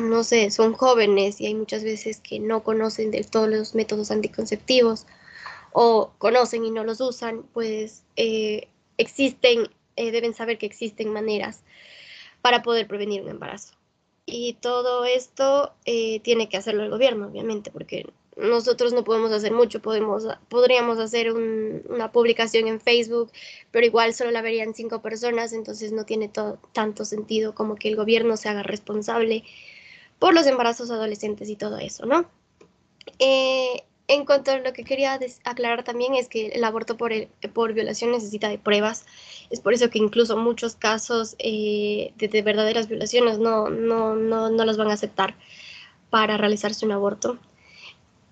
no sé, son jóvenes y hay muchas veces que no conocen de todos los métodos anticonceptivos o conocen y no los usan, pues eh, existen, eh, deben saber que existen maneras para poder prevenir un embarazo. Y todo esto eh, tiene que hacerlo el gobierno, obviamente, porque nosotros no podemos hacer mucho, podemos, podríamos hacer una publicación en Facebook, pero igual solo la verían cinco personas, entonces no tiene tanto sentido como que el gobierno se haga responsable por los embarazos adolescentes y todo eso, ¿no? Eh, en cuanto a lo que quería aclarar también es que el aborto por, por violación necesita de pruebas. Es por eso que incluso muchos casos eh, de, verdaderas violaciones no, no, no, no las van a aceptar para realizarse un aborto.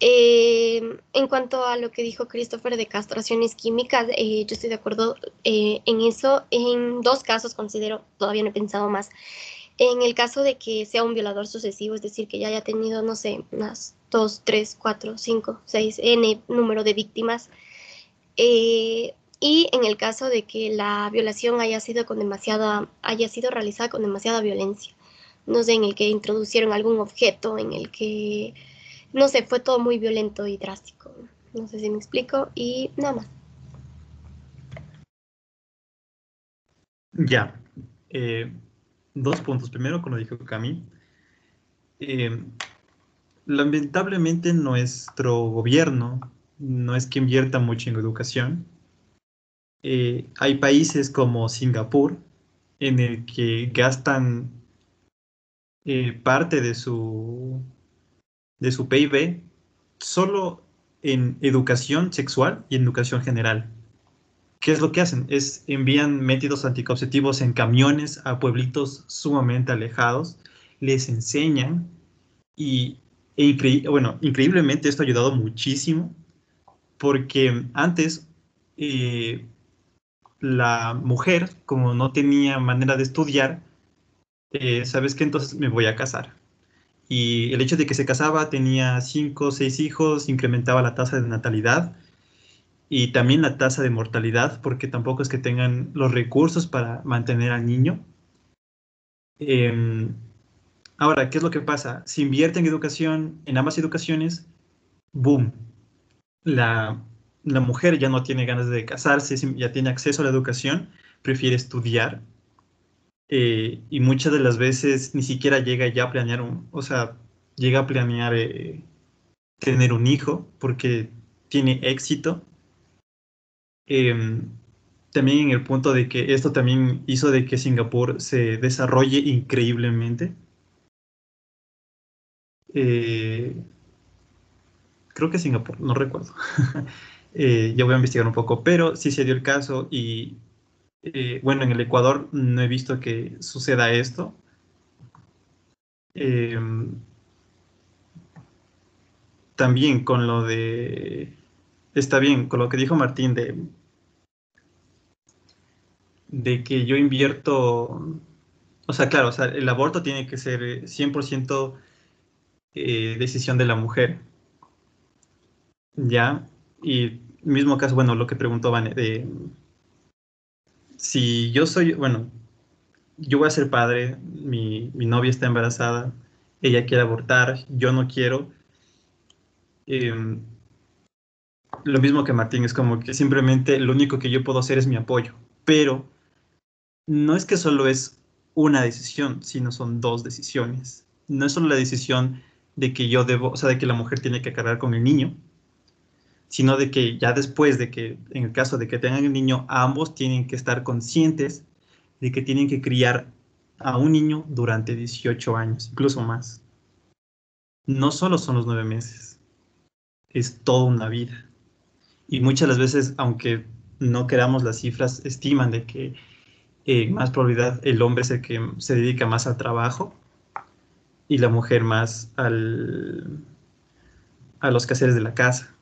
Eh, en cuanto a lo que dijo Christopher de castraciones químicas, eh, yo estoy de acuerdo en eso. En dos casos considero, todavía no he pensado más, en el caso de que sea un violador sucesivo, es decir, que ya haya tenido, no sé, unas 2, 3, 4, 5, 6, n número de víctimas, eh, y en el caso de que la violación haya sido, con demasiada, haya sido realizada con demasiada violencia, no sé, en el que introducieron algún objeto, en el que, no sé, fue todo muy violento y drástico. No sé si me explico, y nada más. Ya. Eh, dos puntos. Primero, como dijo Cami, eh, lamentablemente nuestro gobierno no es que invierta mucho en educación. Eh, hay países como Singapur en el que gastan eh, parte de su, de su PIB solo en educación sexual y en educación general. ¿Qué es lo que hacen? Es envían métodos anticonceptivos en camiones a pueblitos sumamente alejados, les enseñan y, e bueno, increíblemente esto ha ayudado muchísimo porque antes eh, la mujer, como no tenía manera de estudiar, eh, ¿sabes qué? Entonces me voy a casar. Y el hecho de que se casaba, tenía cinco o seis hijos, incrementaba la tasa de natalidad y también la tasa de mortalidad, porque tampoco es que tengan los recursos para mantener al niño. Em, ahora, ¿qué es lo que pasa? Si invierte en educación, en ambas educaciones, boom, la, mujer ya no tiene ganas de casarse, ya tiene acceso a la educación, prefiere estudiar. Eh, y muchas de las veces ni siquiera llega ya a planear un, o sea, llega a planear eh, tener un hijo porque tiene éxito Em, también en el punto de que esto también hizo de que Singapur se desarrolle increíblemente. Eh, creo que Singapur, no recuerdo. eh, ya voy a investigar un poco, pero sí se dio el caso y eh, bueno, en el Ecuador no he visto que suceda esto. Em, también con lo de está bien con lo que dijo Martín de, de que yo invierto, o sea, claro, o sea, el aborto tiene que ser 100% eh, decisión de la mujer. ¿Ya? Y mismo caso, bueno, lo que preguntó Vane, de si yo soy, bueno, yo voy a ser padre, mi, mi novia está embarazada, ella quiere abortar, yo no quiero. Eh, lo mismo que Martín, es como que simplemente lo único que yo puedo hacer es mi apoyo, pero no es que solo es una decisión, sino son dos decisiones. No es solo la decisión de que yo debo, o sea, de que la mujer tiene que cargar con el niño, sino de que ya después de que, en el caso de que tengan el niño, ambos tienen que estar conscientes de que tienen que criar a un niño durante 18 años, incluso más. No solo son los nueve meses, es toda una vida. Y muchas las veces, aunque no queramos las cifras, estiman de que eh, más probabilidad el hombre es el que se dedica más al trabajo y la mujer más al, a los quehaceres de la casa.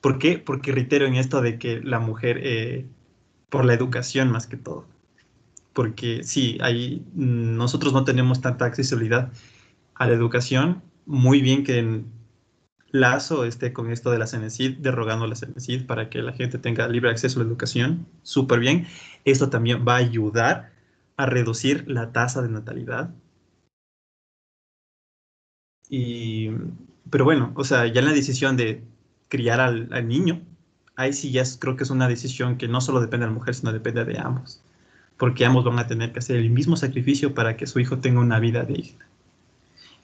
¿Por qué? Porque reitero en esto de que la mujer, eh, por la educación más que todo. Porque sí, ahí nosotros no tenemos tanta accesibilidad a la educación. Muy bien que Lazo esté con esto de la CENESID, derogando la CENESID para que la gente tenga libre acceso a la educación, súper bien. Esto también va a ayudar a reducir la tasa de natalidad. Y, pero bueno, o sea, ya la decisión de criar al, al niño, ahí sí ya creo que es una decisión que no solo depende de la mujer, sino depende de ambos, porque ambos van a tener que hacer el mismo sacrificio para que su hijo tenga una vida digna.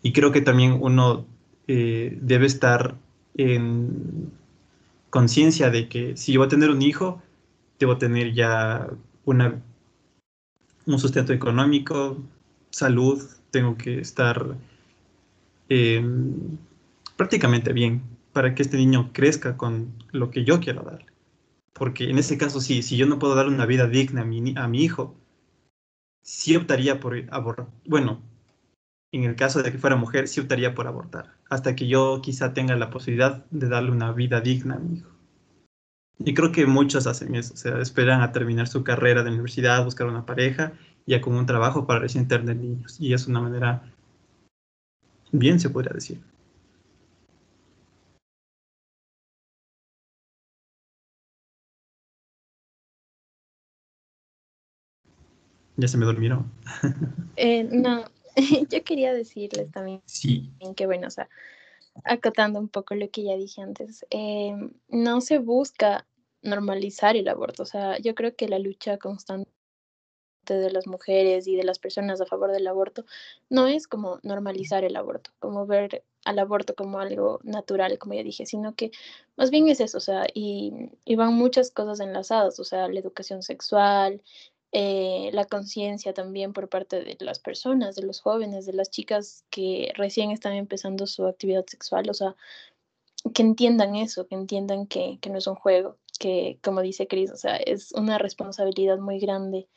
Y creo que también uno eh, debe estar en conciencia de que si yo voy a tener un hijo, debo tener ya una, un sustento económico, salud, tengo que estar em, prácticamente bien para que este niño crezca con lo que yo quiero darle. Porque en ese caso, sí, si yo no puedo darle una vida digna a mi, hijo, sí optaría por abortar. Bueno, en el caso de que fuera mujer, sí optaría por abortar, hasta que yo quizá tenga la posibilidad de darle una vida digna a mi hijo. Y creo que muchos hacen eso, o sea, esperan a terminar su carrera de universidad, buscar una pareja, ya con un trabajo para recién tener niños. Y es una manera bien, se podría decir. Ya se me durmieron. Eh, no, yo quería decirles también Sí, que, bueno, o sea, acotando un poco lo que ya dije antes, eh, no se busca normalizar el aborto. O sea, yo creo que la lucha constante de las mujeres y de las personas a favor del aborto no es como normalizar el aborto, como ver al aborto como algo natural, como ya dije, sino que más bien es eso, o sea, y, y van muchas cosas enlazadas, o sea, la educación sexual, eh, la conciencia también por parte de las personas, de los jóvenes, de las chicas que recién están empezando su actividad sexual, o sea, que entiendan eso, que entiendan que, que no es un juego, que como dice Cris, o sea, es una responsabilidad muy grande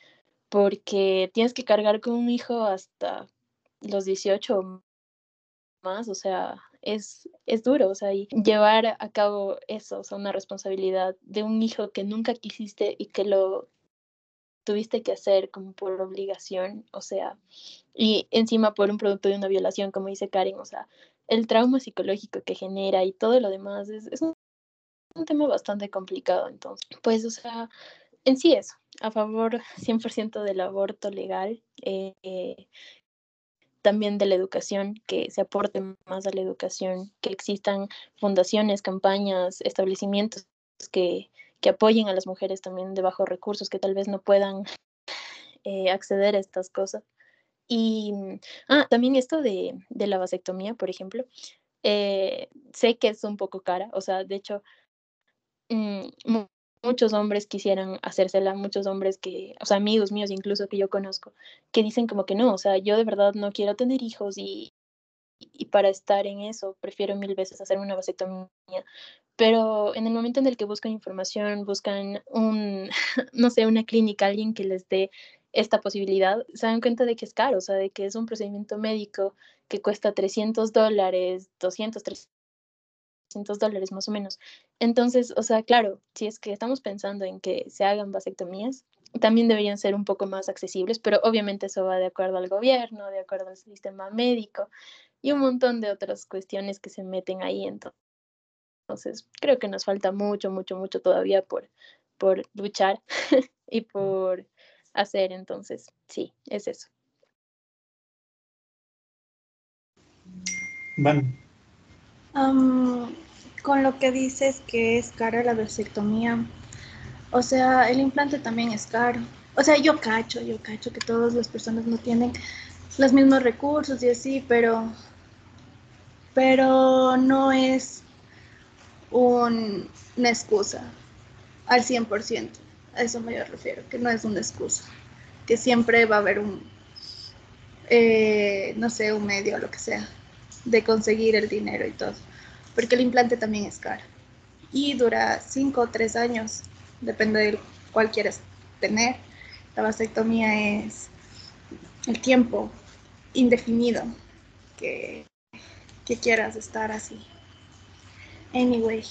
porque tienes que cargar con un hijo hasta los 18 o más, o sea, es, es duro, o sea, y llevar a cabo eso, o sea, una responsabilidad de un hijo que nunca quisiste y que lo tuviste que hacer como por obligación, o sea, y encima por un producto de una violación, como dice Karen, o sea, el trauma psicológico que genera y todo lo demás es, es un, un tema bastante complicado, entonces, pues, o sea, en sí eso, a favor 100% del aborto legal, eh, eh, también de la educación, que se aporte más a la educación, que existan fundaciones, campañas, establecimientos que, que apoyen a las mujeres también de bajos recursos, que tal vez no puedan eh, acceder a estas cosas. Y ah, también esto de, de la vasectomía, por ejemplo, sé que es un poco cara, o sea, de hecho, mm, muchos hombres quisieran hacérsela, muchos hombres que, o sea, amigos míos incluso que yo conozco, que dicen como que no, o sea, yo de verdad no quiero tener hijos y, y para estar en eso prefiero mil veces hacerme una vasectomía. Pero en el momento en el que buscan información, buscan un, no sé, una clínica, alguien que les dé esta posibilidad, se dan cuenta de que es caro, o sea, de que es un procedimiento médico que cuesta 300 dólares, 200, 300 dólares más o menos. Entonces, o sea, claro, si es que estamos pensando en que se hagan vasectomías, también deberían ser un poco más accesibles, pero obviamente eso va de acuerdo al gobierno, de acuerdo al sistema médico y un montón de otras cuestiones que se meten ahí. Entonces, creo que nos falta mucho, mucho, mucho todavía por, por luchar y por hacer. Entonces, sí, es eso. Van. Con lo que dices que es cara la vasectomía, o sea, el implante también es caro. O sea, yo cacho, yo cacho que todas las personas no tienen los mismos recursos y así, pero, pero no es un- una excusa al 100%. A eso me refiero, que no es una excusa. Que siempre va a haber un, eh, no sé, un medio o lo que sea de conseguir el dinero y todo. Porque el implante también es caro. Y dura 5 o 3 años, depende de cuál quieras tener. La vasectomía es el tiempo indefinido que quieras estar así. Anyway,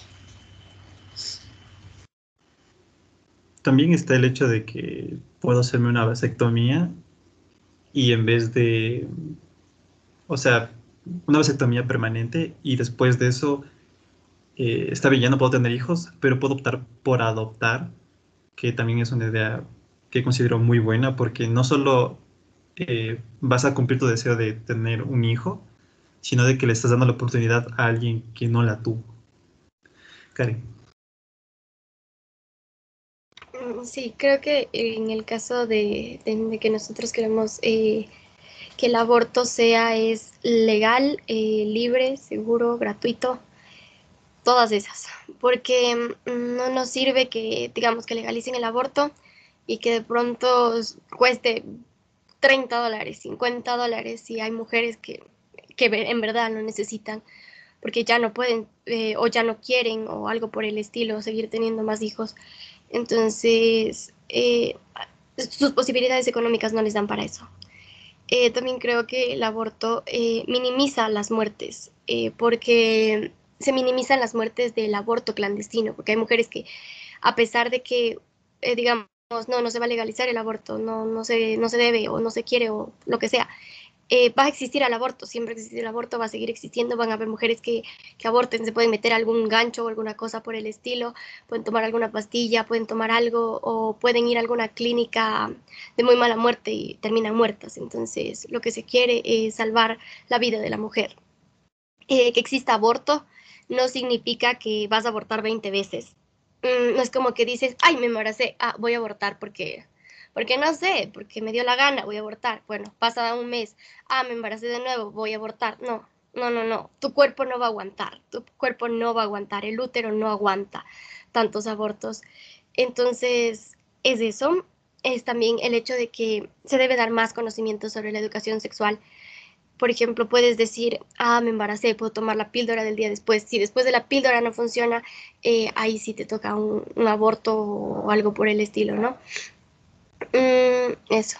También está el hecho de que puedo hacerme una vasectomía y en vez de, o sea, una vasectomía permanente y después de eso, eh, está bien, ya no puedo tener hijos, pero puedo optar por adoptar, que también es una idea que considero muy buena porque no solo eh, vas a cumplir tu deseo de tener un hijo, sino de que le estás dando la oportunidad a alguien que no la tuvo. Karen. Sí, creo que en el caso de que nosotros queremos eh, que el aborto sea es legal, eh, libre, seguro, gratuito, todas esas, porque mm, no nos sirve que, digamos, que legalicen el aborto y que de pronto cueste 30 dólares, 50 dólares, si hay mujeres que, que en verdad lo necesitan, porque ya no pueden eh, o ya no quieren o algo por el estilo, seguir teniendo más hijos. Entonces, eh, sus posibilidades económicas no les dan para eso. Eh, también creo que el aborto minimiza las muertes, porque se minimizan las muertes del aborto clandestino, porque hay mujeres que, a pesar de que, digamos, no, no se va a legalizar el aborto, no, no, se, no se debe o no se quiere o lo que sea, eh, va a existir el aborto, siempre existe el aborto, va a seguir existiendo, van a haber mujeres que, que, aborten, se pueden meter algún gancho o alguna cosa por el estilo, pueden tomar alguna pastilla, pueden tomar algo o pueden ir a alguna clínica de muy mala muerte y terminan muertas. Entonces, lo que se quiere es salvar la vida de la mujer. Eh, que exista aborto no significa que vas a abortar 20 veces. Mm, no es como que dices, ay, me embaracé, ah, voy a abortar porque porque no sé, porque me dio la gana, voy a abortar. Bueno, pasa un mes, ah, me embaracé de nuevo, voy a abortar. No, no, no, no, tu cuerpo no va a aguantar, tu cuerpo no va a aguantar, el útero no aguanta tantos abortos. Entonces, es eso, es también el hecho de que se debe dar más conocimiento sobre la educación sexual. Por ejemplo, puedes decir, ah, me embaracé, puedo tomar la píldora del día después. Si después de la píldora no funciona, eh, ahí sí te toca un, un aborto o algo por el estilo, ¿no? Mm, eso.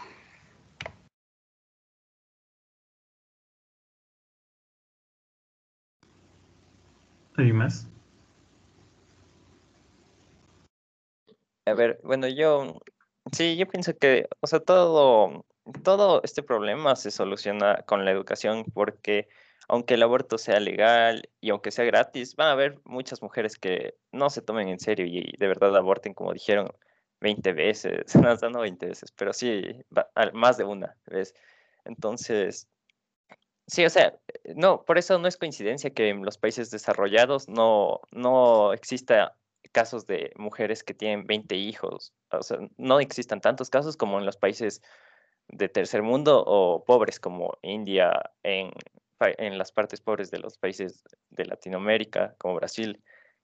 ¿Hay más? A ver, bueno, yo sí, yo pienso que, o sea, todo, todo este problema se soluciona con la educación porque aunque el aborto sea legal y aunque sea gratis, van a haber muchas mujeres que no se tomen en serio y de verdad aborten, como dijeron, 20 veces, no, no 20 veces, pero sí, más de una vez. Entonces, sí, o sea, no, por eso no es coincidencia que en los países desarrollados no, no exista casos de mujeres que tienen 20 hijos. O sea, no existan tantos casos como en los países de tercer mundo o pobres como India, en, en las partes pobres de los países de Latinoamérica, como Brasil,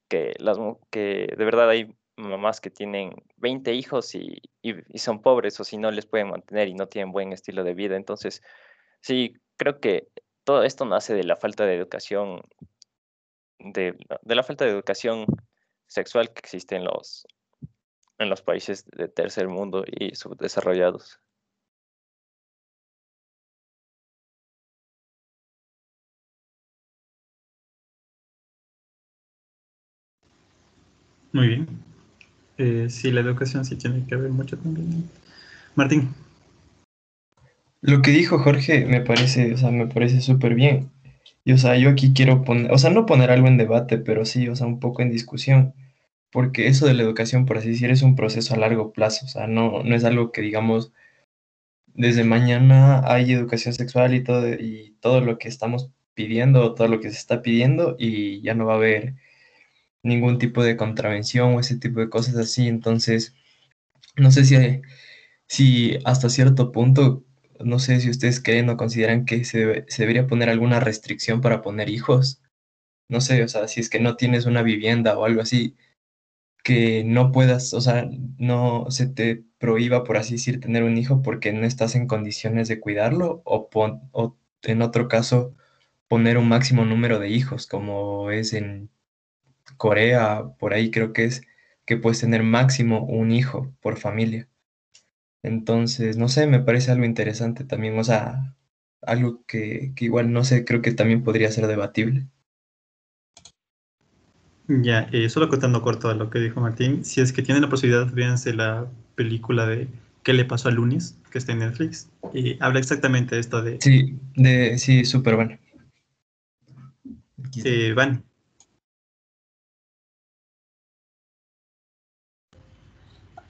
que, las, que de verdad hay mamás que tienen 20 hijos y, son pobres o si no les pueden mantener y no tienen buen estilo de vida. Entonces, sí, creo que todo esto nace de la falta de educación, de, la falta de educación sexual que existe en los, en los países de tercer mundo y subdesarrollados. Muy bien. Eh, sí, la educación sí tiene que ver mucho también. Martín. Lo que dijo Jorge me parece, o sea, me parece súper bien. Y, o sea, yo aquí quiero poner, o sea, no poner algo en debate, pero sí, o sea, un poco en discusión. Porque eso de la educación, por así decir, es un proceso a largo plazo. O sea, no, no es algo que, digamos, desde mañana hay educación sexual y todo, y todo lo que estamos pidiendo, todo lo que se está pidiendo, y ya no va a haber ningún tipo de contravención o ese tipo de cosas así. Entonces, no sé si, si hasta cierto punto, no sé si ustedes creen o consideran que se, se debería poner alguna restricción para poner hijos. No sé, o sea, si es que no tienes una vivienda o algo así, que no puedas, o sea, no se te prohíba, por así decir, tener un hijo porque no estás en condiciones de cuidarlo, o, pon, o en otro caso, poner un máximo número de hijos, como es en Corea, por ahí creo que es que puedes tener máximo un hijo por familia. Entonces, no sé, me parece algo interesante también, o sea, algo que, igual, no sé, creo que también podría ser debatible. Ya, eh, solo contando corto a lo que dijo Martín, si es que tienen la posibilidad, véanse la película de ¿Qué le pasó a Lunis? que está en Netflix, y habla exactamente de esto de... Sí, de, sí, súper bueno. Eh, Van.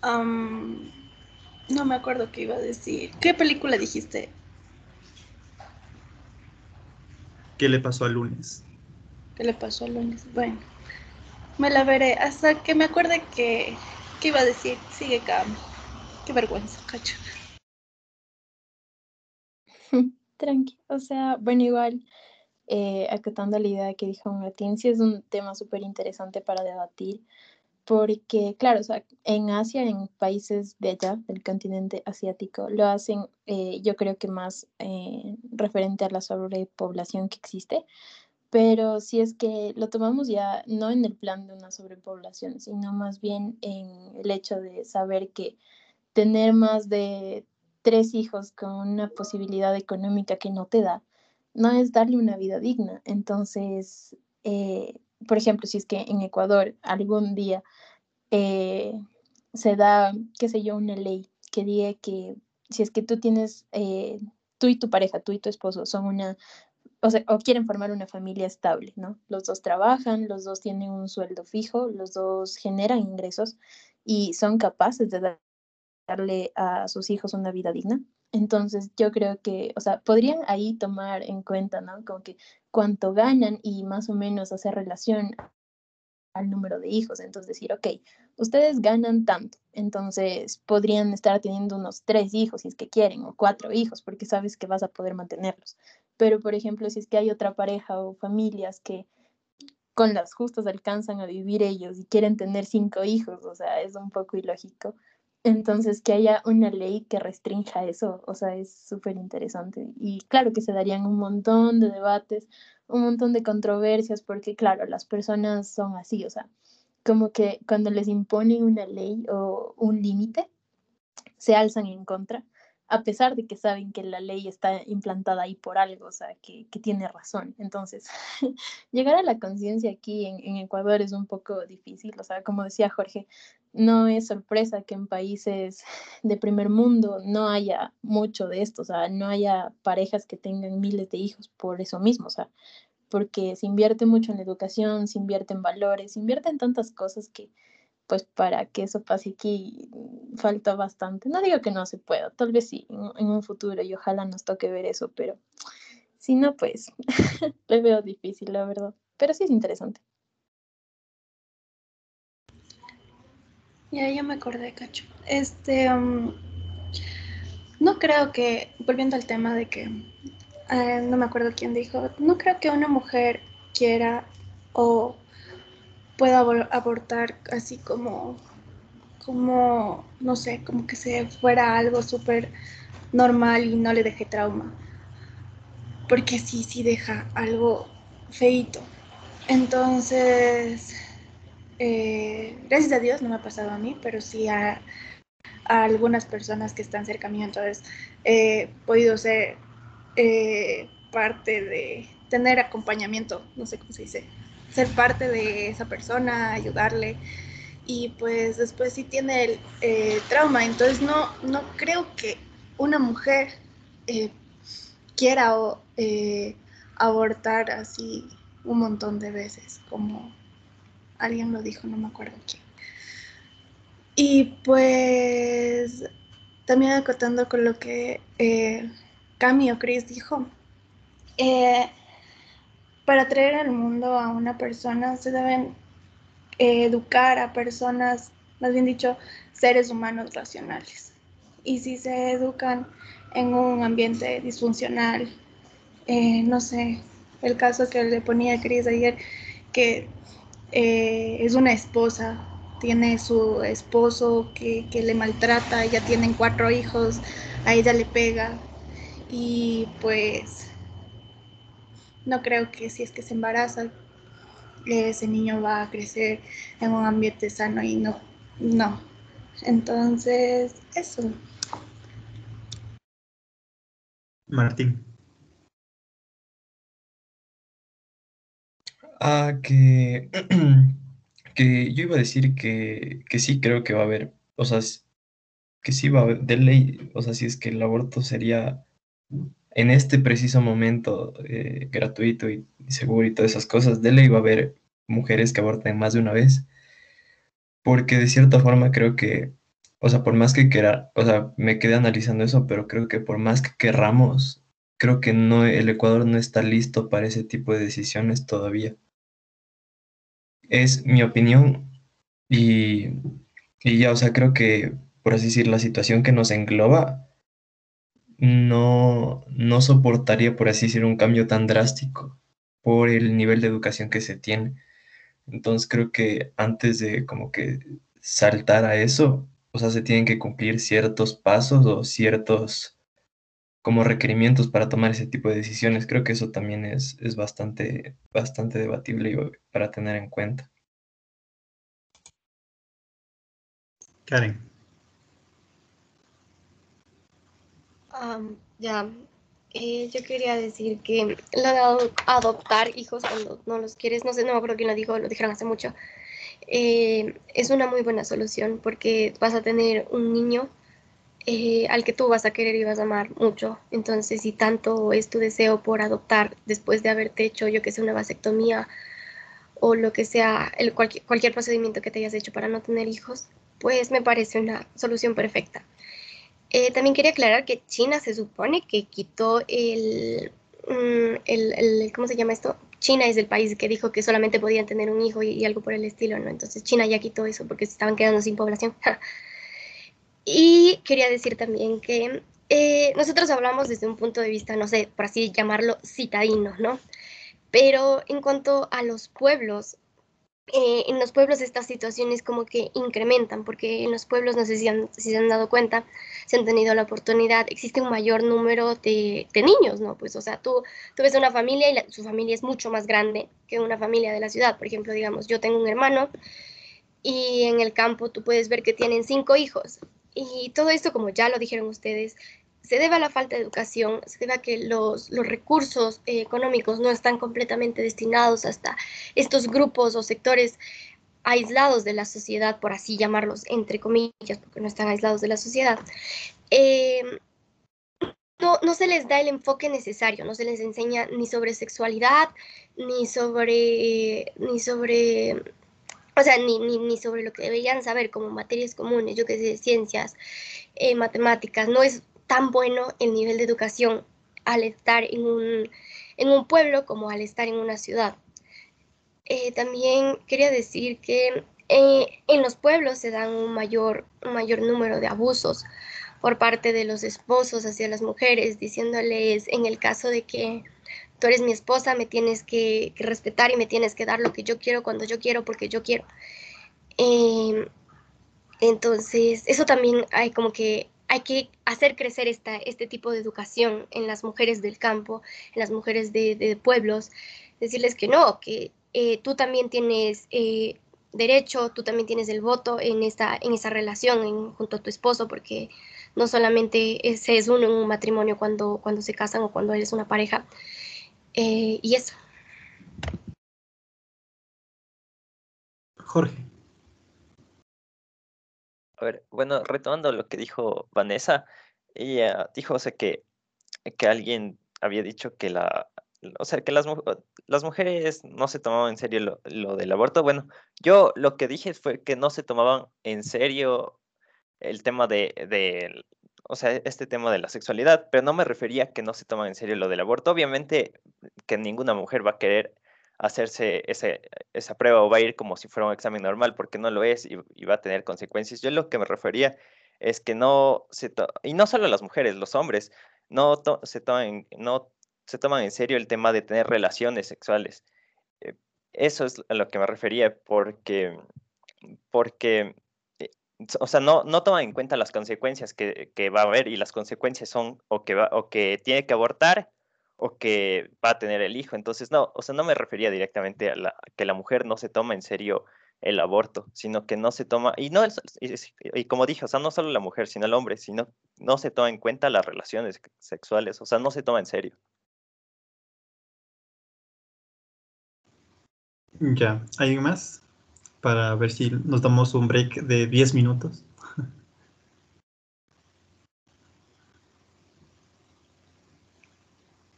No me acuerdo qué iba a decir. ¿Qué película dijiste? ¿Qué le pasó al lunes? ¿Qué le pasó al lunes? Bueno, me la veré hasta que me acuerde que, ¿Qué iba a decir. Sigue Cam. Qué vergüenza, cacho. Tranqui, o sea, bueno, igual, eh, acatando la idea que dijo Martín, sí es un tema súper interesante para debatir porque, claro, o sea, en Asia, en países de allá, del continente asiático, lo hacen, eh, yo creo que más eh, referente a la sobrepoblación que existe, pero si es que lo tomamos ya no en el plan de una sobrepoblación, sino más bien en el hecho de saber que tener más de tres hijos con una posibilidad económica que no te da, no es darle una vida digna. Entonces, eh, por ejemplo, si es que en Ecuador algún día eh, se da, qué sé yo, una ley que diga que si es que tú tienes, eh, tú y tu pareja, tú y tu esposo son una, o, sea, o quieren formar una familia estable, ¿no? Los dos trabajan, los dos tienen un sueldo fijo, los dos generan ingresos y son capaces de darle a sus hijos una vida digna. Entonces, yo creo que, o sea, podrían ahí tomar en cuenta, ¿no? Como que cuánto ganan y más o menos hacer relación al número de hijos. Entonces decir, ok, ustedes ganan tanto, entonces podrían estar teniendo unos tres hijos si es que quieren, o cuatro hijos, porque sabes que vas a poder mantenerlos. Pero, por ejemplo, si es que hay otra pareja o familias que con las justas alcanzan a vivir ellos y quieren tener cinco hijos, o sea, es un poco ilógico. Entonces, que haya una ley que restrinja eso, o sea, es súper interesante. Y claro que se darían un montón de debates, un montón de controversias, porque claro, las personas son así, o sea, como que cuando les imponen una ley o un límite, se alzan en contra, a pesar de que saben que la ley está implantada ahí por algo, o sea, que, tiene razón. Entonces, llegar a la conciencia aquí en, en, Ecuador es un poco difícil, o sea, como decía Jorge, no es sorpresa que en países de primer mundo no haya mucho de esto, o sea, no haya parejas que tengan miles de hijos por eso mismo, o sea, porque se invierte mucho en la educación, se invierte en valores, se invierte en tantas cosas que, pues para que eso pase aquí falta bastante. No digo que no se pueda, tal vez sí, en, un futuro y ojalá nos toque ver eso, pero si no, pues lo veo difícil, la verdad. Pero sí es interesante. Ya, ya me acordé, Cacho. Este, um, no creo que, volviendo al tema de que, eh, no me acuerdo quién dijo, no creo que una mujer quiera o pueda abortar así como, como, no sé, como que se fuera algo súper normal y no le deje trauma. Porque sí, sí deja algo feito. Entonces, eh, gracias a Dios no me ha pasado a mí, pero sí a, algunas personas que están cerca mío. Entonces, he podido ser eh, parte de tener acompañamiento, no sé cómo se dice, ser parte de esa persona, ayudarle. Y pues después sí tiene el eh, trauma. Entonces, no, no creo que una mujer quiera abortar así un montón de veces como alguien lo dijo, no me acuerdo quién. Y pues también acotando con lo que eh, Cami o Chris dijo, eh, para traer al mundo a una persona se deben eh, educar a personas, más bien dicho, seres humanos racionales. Y si se educan en un ambiente disfuncional, no sé, el caso que le ponía a Chris ayer, que eh, es una esposa, tiene su esposo que, le maltrata, ya tienen cuatro hijos, a ella le pega y pues no creo que si es que se embaraza ese niño va a crecer en un ambiente sano y no, no. Entonces, eso. Martín. Ah, que, que yo iba a decir que, que sí creo que va a haber, o sea, que sí va a haber, de ley, o sea, si es que el aborto sería en este preciso momento eh, gratuito y, seguro y todas esas cosas, de ley va a haber mujeres que aborten más de una vez, porque de cierta forma creo que, o sea, por más que quiera, o sea, me quedé analizando eso, pero creo que por más que querramos, creo que no, el Ecuador no está listo para ese tipo de decisiones todavía. Es mi opinión y, ya, o sea, creo que, por así decir, la situación que nos engloba no, no soportaría, por así decir, un cambio tan drástico por el nivel de educación que se tiene. Entonces creo que antes de como que saltar a eso, o sea, se tienen que cumplir ciertos pasos o ciertos como requerimientos para tomar ese tipo de decisiones. Creo que eso también es, es bastante, bastante debatible y para tener en cuenta. Karen. Um, ya, eh, yo quería decir que lo de adoptar hijos cuando no los quieres, no sé, no me acuerdo quién lo dijo, lo dijeron hace mucho, eh, es una muy buena solución porque vas a tener un niño eh, al que tú vas a querer y vas a amar mucho. Entonces, si tanto es tu deseo por adoptar después de haberte hecho, yo que sé, una vasectomía o lo que sea, el, cualquier, cualquier procedimiento que te hayas hecho para no tener hijos, pues me parece una solución perfecta. Eh, también quería aclarar que China se supone que quitó el, mm, el, el, ¿cómo se llama esto? China es el país que dijo que solamente podían tener un hijo y, y algo por el estilo, ¿no? Entonces China ya quitó eso porque se estaban quedando sin población. Y quería decir también que eh, nosotros hablamos desde un punto de vista, no sé, por así llamarlo, citadino, ¿no? Pero en cuanto a los pueblos, eh, en los pueblos estas situaciones como que incrementan, porque en los pueblos, no sé si, si se han dado cuenta, si han tenido la oportunidad, existe un mayor número de, de niños, ¿no? Pues, o sea, tú, tú ves una familia y su familia es mucho más grande que una familia de la ciudad. Por ejemplo, digamos, yo tengo un hermano y en el campo tú puedes ver que tienen cinco hijos y todo esto, como ya lo dijeron ustedes, se debe a la falta de educación, se debe a que los, los recursos eh, económicos no están completamente destinados hasta estos grupos o sectores aislados de la sociedad, por así llamarlos, entre comillas, porque no están aislados de la sociedad. Eh, no, no, se les da el enfoque necesario, no se les enseña ni sobre sexualidad, ni sobre, ni sobre o sea, ni, ni, ni, sobre lo que deberían saber como materias comunes, yo que sé, ciencias, eh, matemáticas, no es tan bueno el nivel de educación al estar en un, en un pueblo como al estar en una ciudad. Eh, también quería decir que eh, en los pueblos se dan un mayor, un mayor número de abusos por parte de los esposos hacia las mujeres, diciéndoles en el caso de que tú eres mi esposa, me tienes que, respetar y me tienes que dar lo que yo quiero cuando yo quiero, porque yo quiero. Em, entonces, eso también hay como que hay que hacer crecer esta, este tipo de educación en las mujeres del campo, en las mujeres de, pueblos, decirles que no, que eh, tú también tienes eh, derecho, tú también tienes el voto en esta, en esa relación junto a tu esposo, porque no solamente se es uno en un matrimonio cuando, cuando se casan o cuando eres una pareja, eh, y eso. Jorge. A ver, bueno, retomando lo que dijo Vanessa, ella dijo, o sea, que, que alguien había dicho que la, o sea, que las, las mujeres no se tomaban en serio lo, del aborto. Bueno, yo lo que dije fue que no se tomaban en serio el tema de, de o sea, este tema de la sexualidad, pero no me refería a que no se toman en serio lo del aborto. Obviamente que ninguna mujer va a querer hacerse ese, esa prueba o va a ir como si fuera un examen normal, porque no lo es y, va a tener consecuencias. Yo lo que me refería es que no se, y no solo las mujeres, los hombres, no, se toman, no se toman en serio el tema de tener relaciones sexuales. Eh, eso es a lo que me refería, porque, porque o sea, no, no toman en cuenta las consecuencias que, que, va a haber y las consecuencias son o que, va, o que tiene que abortar o que va a tener el hijo. Entonces, no, o sea, no me refería directamente a, la, que la mujer no se toma en serio el aborto, sino que no se toma, y no, y, y, como dije, o sea, no solo la mujer, sino el hombre, sino no se toma en cuenta las relaciones sexuales, o sea, no se toma en serio. Ya, ¿hay más? para ver si nos damos un break de 10 minutos.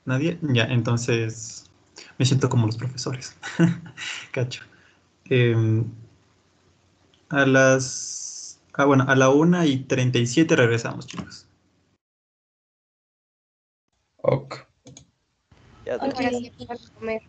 ¿Nadie? Ya, entonces me siento como los profesores. Cacho. Eh, a las... Ah, bueno, a la 1 y 37 regresamos, chicos. Ok. Ya, okay. comer.